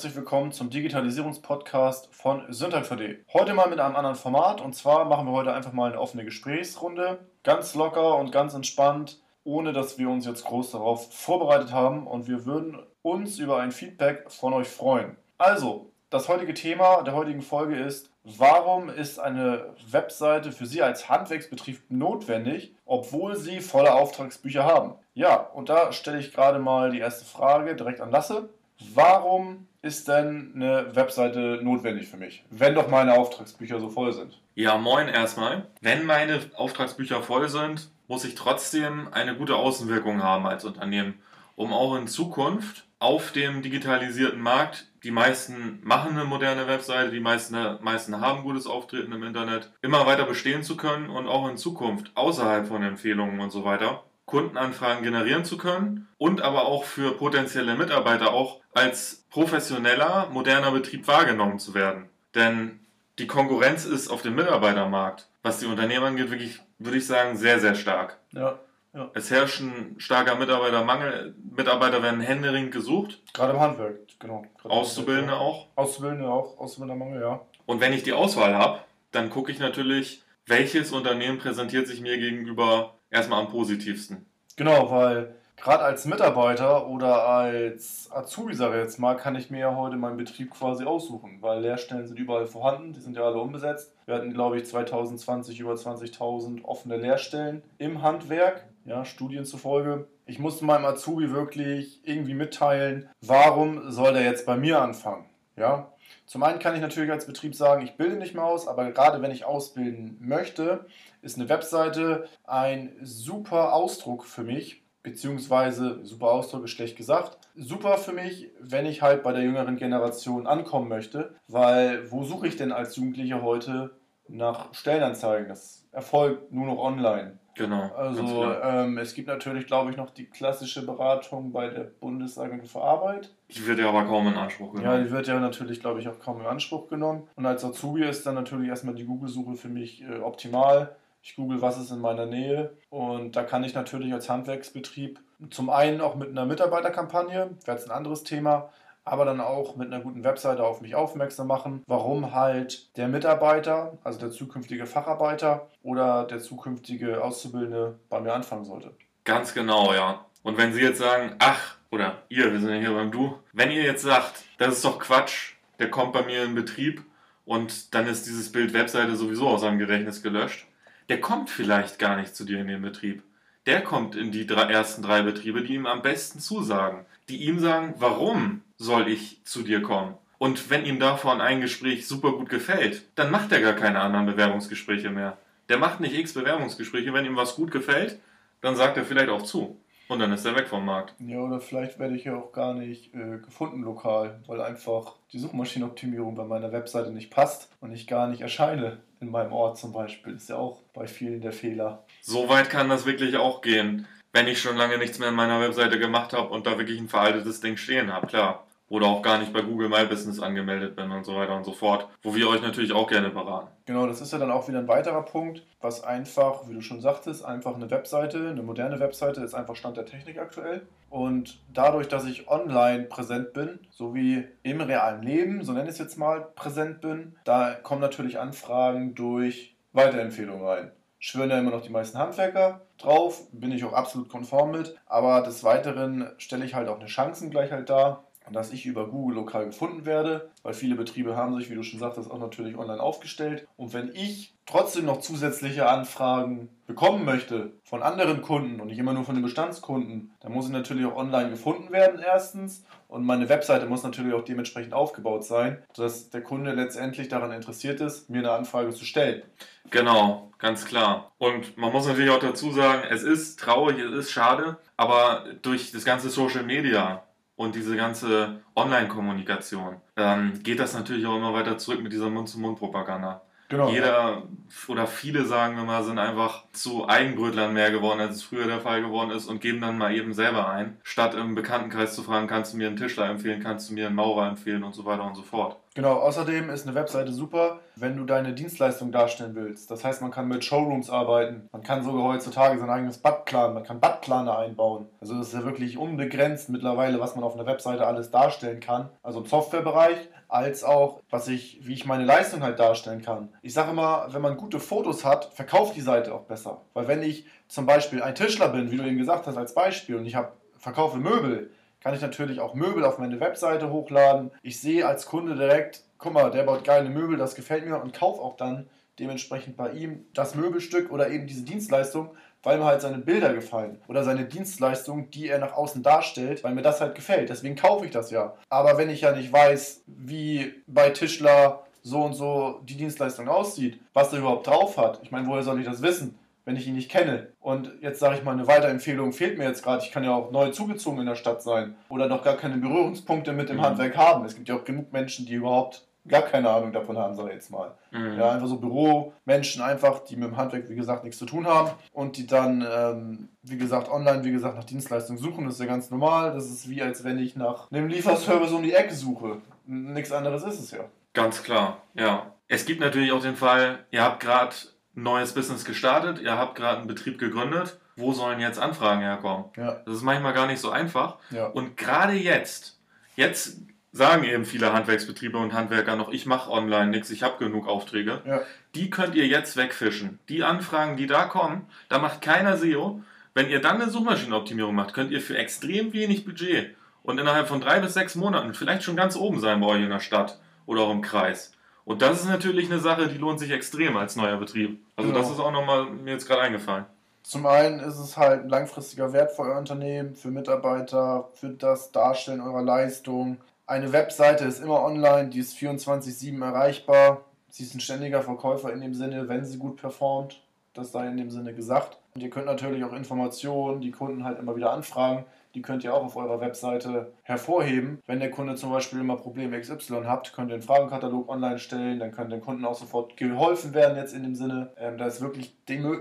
herzlich willkommen zum Digitalisierungspodcast von Sündheim4D. Heute mal mit einem anderen Format und zwar machen wir heute einfach mal eine offene Gesprächsrunde. Ganz locker und ganz entspannt, ohne dass wir uns jetzt groß darauf vorbereitet haben und wir würden uns über ein Feedback von euch freuen. Also, das heutige Thema der heutigen Folge ist, warum ist eine Webseite für Sie als Handwerksbetrieb notwendig, obwohl Sie volle Auftragsbücher haben? Ja, und da stelle ich gerade mal die erste Frage direkt an Lasse. Warum ist denn eine Webseite notwendig für mich, wenn doch meine Auftragsbücher so voll sind? Ja, moin erstmal. Wenn meine Auftragsbücher voll sind, muss ich trotzdem eine gute Außenwirkung haben als Unternehmen, um auch in Zukunft auf dem digitalisierten Markt, die meisten machen eine moderne Webseite, die meisten, meisten haben gutes Auftreten im Internet, immer weiter bestehen zu können und auch in Zukunft außerhalb von Empfehlungen und so weiter Kundenanfragen generieren zu können und aber auch für potenzielle Mitarbeiter auch als professioneller, moderner Betrieb wahrgenommen zu werden. Denn die Konkurrenz ist auf dem Mitarbeitermarkt, was die Unternehmen angeht, wirklich, würde ich sagen, sehr, sehr stark. Ja. Ja. Es herrscht ein starker Mitarbeitermangel. Mitarbeiter werden händeringend gesucht. Gerade im Handwerk, genau. Gerade Auszubildende Handwerk, auch. Auszubildende auch, Auszubildendermangel, ja. Und wenn ich die Auswahl habe, dann gucke ich natürlich, welches Unternehmen präsentiert sich mir gegenüber erstmal am positivsten. Genau, weil gerade als Mitarbeiter oder als Azubi, sage ich jetzt mal, kann ich mir ja heute meinen Betrieb quasi aussuchen, weil Lehrstellen sind überall vorhanden, die sind ja alle unbesetzt. Wir hatten, glaube ich, 2020 über 20.000 offene Lehrstellen im Handwerk, ja, Studien zufolge. Ich musste meinem Azubi wirklich irgendwie mitteilen, warum soll der jetzt bei mir anfangen, ja. Zum einen kann ich natürlich als Betrieb sagen, ich bilde nicht mehr aus, aber gerade wenn ich ausbilden möchte, ist eine Webseite ein super Ausdruck für mich, beziehungsweise super Ausdruck ist schlecht gesagt. Super für mich, wenn ich halt bei der jüngeren Generation ankommen möchte, weil wo suche ich denn als Jugendlicher heute nach Stellenanzeigen? Das erfolgt nur noch online. Genau. Also ähm, es gibt natürlich, glaube ich, noch die klassische Beratung bei der Bundesagentur für Arbeit. Die wird ja aber kaum in Anspruch genommen. Ja, die wird ja natürlich, glaube ich, auch kaum in Anspruch genommen. Und als Azubi ist dann natürlich erstmal die Google-Suche für mich äh, optimal. Ich google, was ist in meiner Nähe. Und da kann ich natürlich als Handwerksbetrieb zum einen auch mit einer Mitarbeiterkampagne, wäre jetzt ein anderes Thema, aber dann auch mit einer guten Webseite auf mich aufmerksam machen, warum halt der Mitarbeiter, also der zukünftige Facharbeiter oder der zukünftige Auszubildende bei mir anfangen sollte. Ganz genau, ja. Und wenn Sie jetzt sagen, ach, oder ihr, wir sind ja hier beim Du, wenn ihr jetzt sagt, das ist doch Quatsch, der kommt bei mir in Betrieb und dann ist dieses Bild Webseite sowieso aus seinem Gedächtnis gelöscht, der kommt vielleicht gar nicht zu dir in den Betrieb. Der kommt in die drei, ersten drei Betriebe, die ihm am besten zusagen, die ihm sagen, warum soll ich zu dir kommen? Und wenn ihm davon ein Gespräch super gut gefällt, dann macht er gar keine anderen Bewerbungsgespräche mehr. Der macht nicht x Bewerbungsgespräche. Wenn ihm was gut gefällt, dann sagt er vielleicht auch zu. Und dann ist er weg vom Markt. Ja, oder vielleicht werde ich ja auch gar nicht äh, gefunden lokal, weil einfach die Suchmaschinenoptimierung bei meiner Webseite nicht passt und ich gar nicht erscheine in meinem Ort zum Beispiel. Ist ja auch bei vielen der Fehler. So weit kann das wirklich auch gehen, wenn ich schon lange nichts mehr in meiner Webseite gemacht habe und da wirklich ein veraltetes Ding stehen habe, klar oder auch gar nicht bei Google My Business angemeldet bin und so weiter und so fort, wo wir euch natürlich auch gerne beraten. Genau, das ist ja dann auch wieder ein weiterer Punkt, was einfach, wie du schon sagtest, einfach eine Webseite, eine moderne Webseite ist einfach Stand der Technik aktuell. Und dadurch, dass ich online präsent bin, sowie im realen Leben, so nenne ich es jetzt mal, präsent bin, da kommen natürlich Anfragen durch Weiterempfehlungen rein schwören ja immer noch die meisten Handwerker drauf, bin ich auch absolut konform mit, aber des Weiteren stelle ich halt auch eine Chancengleichheit dar dass ich über Google lokal gefunden werde, weil viele Betriebe haben sich, wie du schon sagtest, auch natürlich online aufgestellt. Und wenn ich trotzdem noch zusätzliche Anfragen bekommen möchte von anderen Kunden und nicht immer nur von den Bestandskunden, dann muss ich natürlich auch online gefunden werden erstens und meine Webseite muss natürlich auch dementsprechend aufgebaut sein, dass der Kunde letztendlich daran interessiert ist, mir eine Anfrage zu stellen. Genau, ganz klar. Und man muss natürlich auch dazu sagen, es ist traurig, es ist schade, aber durch das ganze Social Media und diese ganze Online-Kommunikation, ähm, geht das natürlich auch immer weiter zurück mit dieser Mund-zu-Mund-Propaganda. Genau. Jeder oder viele, sagen wir mal, sind einfach zu Eigenbrötlern mehr geworden, als es früher der Fall geworden ist und geben dann mal eben selber ein, statt im Bekanntenkreis zu fragen, kannst du mir einen Tischler empfehlen, kannst du mir einen Maurer empfehlen und so weiter und so fort. Genau, außerdem ist eine Webseite super, wenn du deine Dienstleistung darstellen willst. Das heißt, man kann mit Showrooms arbeiten, man kann sogar heutzutage sein eigenes Bad planen, man kann Badplaner einbauen. Also es ist ja wirklich unbegrenzt mittlerweile, was man auf einer Webseite alles darstellen kann. Also im Softwarebereich, als auch, was ich, wie ich meine Leistung halt darstellen kann. Ich sage immer, wenn man gute Fotos hat, verkauft die Seite auch besser. Weil wenn ich zum Beispiel ein Tischler bin, wie du eben gesagt hast als Beispiel, und ich habe verkaufe Möbel, kann ich natürlich auch Möbel auf meine Webseite hochladen. Ich sehe als Kunde direkt, guck mal, der baut geile Möbel, das gefällt mir und kaufe auch dann dementsprechend bei ihm das Möbelstück oder eben diese Dienstleistung, weil mir halt seine Bilder gefallen oder seine Dienstleistung, die er nach außen darstellt, weil mir das halt gefällt. Deswegen kaufe ich das ja. Aber wenn ich ja nicht weiß, wie bei Tischler so und so die Dienstleistung aussieht, was er überhaupt drauf hat, ich meine, woher soll ich das wissen? Wenn ich ihn nicht kenne. Und jetzt sage ich mal, eine Weiterempfehlung fehlt mir jetzt gerade. Ich kann ja auch neu zugezogen in der Stadt sein oder noch gar keine Berührungspunkte mit dem mhm. Handwerk haben. Es gibt ja auch genug Menschen, die überhaupt gar keine Ahnung davon haben, sage ich jetzt mal. Mhm. Ja, einfach so Büromenschen einfach, die mit dem Handwerk, wie gesagt, nichts zu tun haben und die dann, ähm, wie gesagt, online, wie gesagt, nach Dienstleistungen suchen. Das ist ja ganz normal. Das ist wie, als wenn ich nach einem Lieferservice um die Ecke suche. Nichts anderes ist es ja. Ganz klar, ja. Es gibt natürlich auch den Fall, ihr habt gerade neues Business gestartet, ihr habt gerade einen Betrieb gegründet, wo sollen jetzt Anfragen herkommen? Ja. Das ist manchmal gar nicht so einfach. Ja. Und gerade jetzt, jetzt sagen eben viele Handwerksbetriebe und Handwerker noch, ich mache online nichts, ich habe genug Aufträge. Ja. Die könnt ihr jetzt wegfischen. Die Anfragen, die da kommen, da macht keiner SEO. Wenn ihr dann eine Suchmaschinenoptimierung macht, könnt ihr für extrem wenig Budget und innerhalb von drei bis sechs Monaten vielleicht schon ganz oben sein bei euch in der Stadt oder auch im Kreis. Und das ist natürlich eine Sache, die lohnt sich extrem als neuer Betrieb. Also genau. das ist auch nochmal mir jetzt gerade eingefallen. Zum einen ist es halt ein langfristiger Wert für euer Unternehmen, für Mitarbeiter, für das Darstellen eurer Leistung. Eine Webseite ist immer online, die ist 24-7 erreichbar. Sie ist ein ständiger Verkäufer in dem Sinne, wenn sie gut performt. Das sei in dem Sinne gesagt. Und ihr könnt natürlich auch Informationen, die Kunden halt immer wieder anfragen, die könnt ihr auch auf eurer Webseite hervorheben. Wenn der Kunde zum Beispiel immer Probleme XY habt, könnt ihr einen Fragenkatalog online stellen, dann kann dem Kunden auch sofort geholfen werden jetzt in dem Sinne. Ähm, da ist wirklich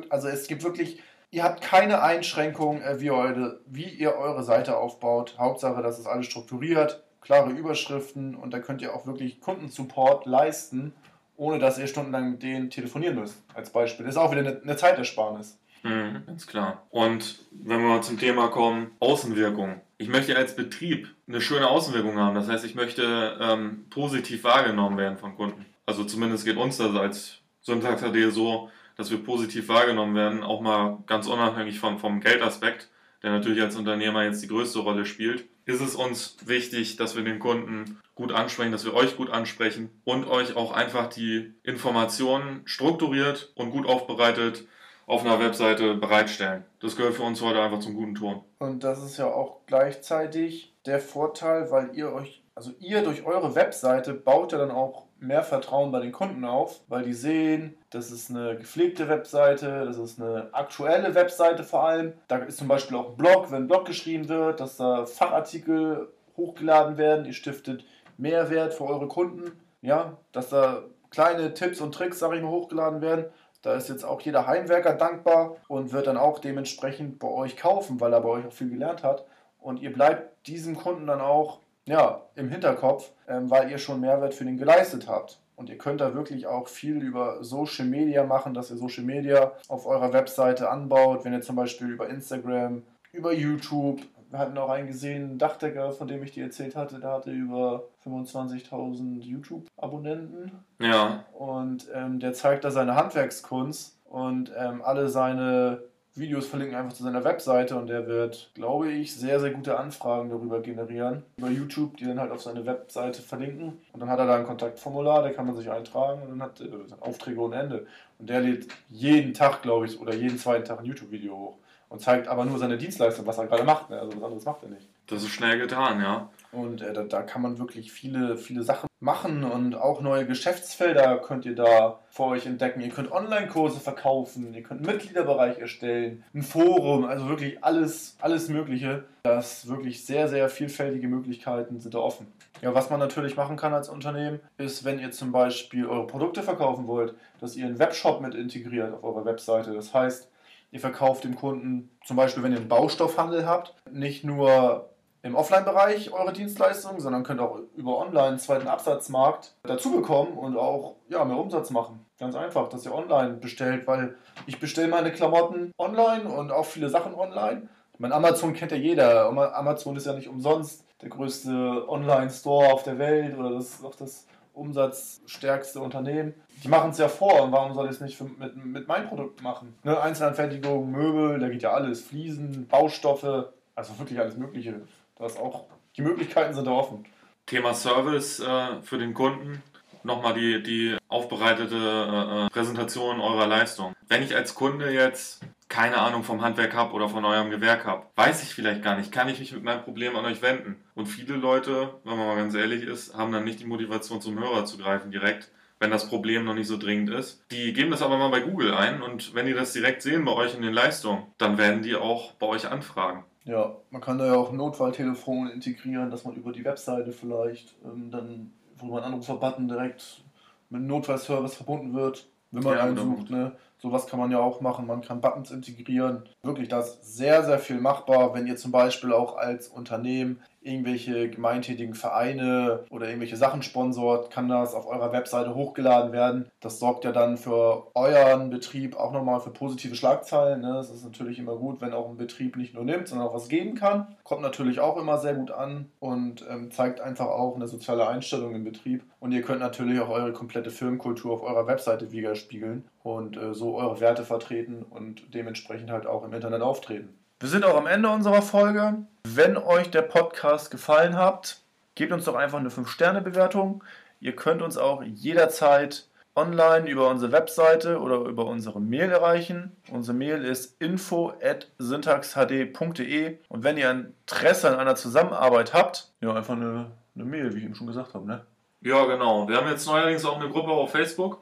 also es gibt wirklich Ihr habt keine Einschränkung, äh, wie, eure, wie ihr eure Seite aufbaut. Hauptsache, das ist alles strukturiert, klare Überschriften und da könnt ihr auch wirklich Kundensupport leisten, ohne dass ihr stundenlang mit denen telefonieren müsst. Als Beispiel. Das ist auch wieder eine, eine Zeitersparnis. Mhm, ganz klar. Und wenn wir mal zum Thema kommen, Außenwirkung. Ich möchte als Betrieb eine schöne Außenwirkung haben. Das heißt, ich möchte ähm, positiv wahrgenommen werden von Kunden. Also zumindest geht uns das als Syntax.de so, dass wir positiv wahrgenommen werden, auch mal ganz unabhängig vom, vom Geldaspekt, der natürlich als Unternehmer jetzt die größte Rolle spielt, ist es uns wichtig, dass wir den Kunden gut ansprechen, dass wir euch gut ansprechen und euch auch einfach die Informationen strukturiert und gut aufbereitet auf einer Webseite bereitstellen. Das gehört für uns heute einfach zum guten Ton. Und das ist ja auch gleichzeitig der Vorteil, weil ihr euch, also ihr durch eure Webseite baut ja dann auch mehr Vertrauen bei den Kunden auf, weil die sehen, das ist eine gepflegte Webseite, das ist eine aktuelle Webseite vor allem. Da ist zum Beispiel auch ein Blog, wenn ein Blog geschrieben wird, dass da Fachartikel hochgeladen werden, ihr stiftet Mehrwert für eure Kunden, ja, dass da kleine Tipps und Tricks, sage ich mal, hochgeladen werden da ist jetzt auch jeder Heimwerker dankbar und wird dann auch dementsprechend bei euch kaufen, weil er bei euch auch viel gelernt hat. Und ihr bleibt diesem Kunden dann auch ja, im Hinterkopf, ähm, weil ihr schon Mehrwert für den geleistet habt. Und ihr könnt da wirklich auch viel über Social Media machen, dass ihr Social Media auf eurer Webseite anbaut. Wenn ihr zum Beispiel über Instagram, über YouTube, wir hatten auch einen gesehen, einen Dachdecker, von dem ich dir erzählt hatte, der hatte über 25.000 YouTube-Abonnenten. Ja. Und ähm, der zeigt da seine Handwerkskunst und ähm, alle seine Videos verlinken einfach zu seiner Webseite und der wird, glaube ich, sehr, sehr gute Anfragen darüber generieren. Über YouTube, die dann halt auf seine Webseite verlinken. Und dann hat er da ein Kontaktformular, da kann man sich eintragen und dann hat er Aufträge ohne Ende. Und der lädt jeden Tag, glaube ich, oder jeden zweiten Tag ein YouTube-Video hoch und zeigt aber nur seine Dienstleistung, was er gerade macht. Ne? Also was anderes macht er nicht. Das ist schnell getan, ja. Und äh, da, da, kann man wirklich viele, viele Sachen machen und auch neue Geschäftsfelder könnt ihr da für euch entdecken. Ihr könnt Online-Kurse verkaufen, ihr könnt einen Mitgliederbereich erstellen, ein Forum, also wirklich alles, alles Mögliche. Das wirklich sehr, sehr vielfältige Möglichkeiten sind da offen. Ja, was man natürlich machen kann als Unternehmen, ist, wenn ihr zum Beispiel eure Produkte verkaufen wollt, dass ihr einen Webshop mit integriert auf eurer Webseite. Das heißt, ihr verkauft dem Kunden, zum Beispiel wenn ihr einen Baustoffhandel habt, nicht nur im Offline-Bereich eure Dienstleistungen, sondern könnt auch über Online einen zweiten Absatzmarkt dazu bekommen und auch ja, mehr Umsatz machen. Ganz einfach, dass ihr online bestellt, weil ich bestelle meine Klamotten online und auch viele Sachen online. Mein Amazon kennt ja jeder. Amazon ist ja nicht umsonst der größte Online-Store auf der Welt oder das auch das umsatzstärkste Unternehmen. Die machen es ja vor und warum soll ich es nicht für, mit, mit meinem Produkt machen? Ne? Einzelanfertigung, Möbel, da geht ja alles. Fliesen, Baustoffe, also wirklich alles Mögliche. Das auch, die Möglichkeiten sind da offen. Thema Service äh, für den Kunden. Nochmal die, die aufbereitete äh, äh, Präsentation eurer Leistung. Wenn ich als Kunde jetzt keine Ahnung vom Handwerk habe oder von eurem Gewerk habe, weiß ich vielleicht gar nicht, kann ich mich mit meinem Problem an euch wenden. Und viele Leute, wenn man mal ganz ehrlich ist, haben dann nicht die Motivation zum Hörer zu greifen direkt, wenn das Problem noch nicht so dringend ist. Die geben das aber mal bei Google ein und wenn die das direkt sehen bei euch in den Leistungen, dann werden die auch bei euch anfragen. Ja, man kann da ja auch Notfalltelefon integrieren, dass man über die Webseite vielleicht ähm, dann, wo man Anrufer-Button direkt mit einem Notfallservice verbunden wird, wenn man ja, einen genau. sucht. Ne? Sowas kann man ja auch machen. Man kann Buttons integrieren. Wirklich, da ist sehr, sehr viel machbar, wenn ihr zum Beispiel auch als Unternehmen irgendwelche gemeintätigen Vereine oder irgendwelche Sachen sponsort, kann das auf eurer Webseite hochgeladen werden. Das sorgt ja dann für euren Betrieb auch nochmal für positive Schlagzeilen. Ne? Es ist natürlich immer gut, wenn auch ein Betrieb nicht nur nimmt, sondern auch was geben kann. Kommt natürlich auch immer sehr gut an und ähm, zeigt einfach auch eine soziale Einstellung im Betrieb. Und ihr könnt natürlich auch eure komplette Firmenkultur auf eurer Webseite widerspiegeln und äh, so eure Werte vertreten und dementsprechend halt auch im Internet auftreten. Wir sind auch am Ende unserer Folge. Wenn euch der Podcast gefallen hat, gebt uns doch einfach eine 5-Sterne-Bewertung. Ihr könnt uns auch jederzeit online über unsere Webseite oder über unsere Mail erreichen. Unsere Mail ist info@syntaxhd.de und wenn ihr Interesse an einer Zusammenarbeit habt, ja einfach eine, eine Mail, wie ich eben schon gesagt habe, ne? Ja, genau. Wir haben jetzt neuerdings auch eine Gruppe auf Facebook.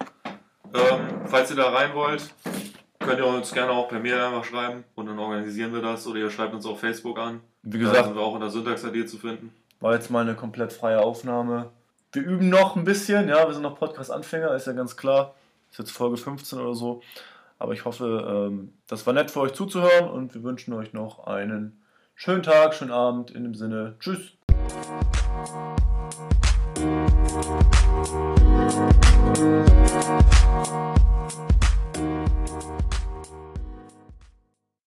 Ähm, falls ihr da rein wollt, könnt ihr uns gerne auch per Mail einfach schreiben und dann organisieren wir das oder ihr schreibt uns auf Facebook an. Wie gesagt, da sind wir auch in der Syntax-AD zu finden. War jetzt mal eine komplett freie Aufnahme. Wir üben noch ein bisschen, ja, wir sind noch Podcast-Anfänger, ist ja ganz klar. Ist jetzt Folge 15 oder so. Aber ich hoffe, ähm, das war nett für euch zuzuhören und wir wünschen euch noch einen schönen Tag, schönen Abend. In dem Sinne, tschüss.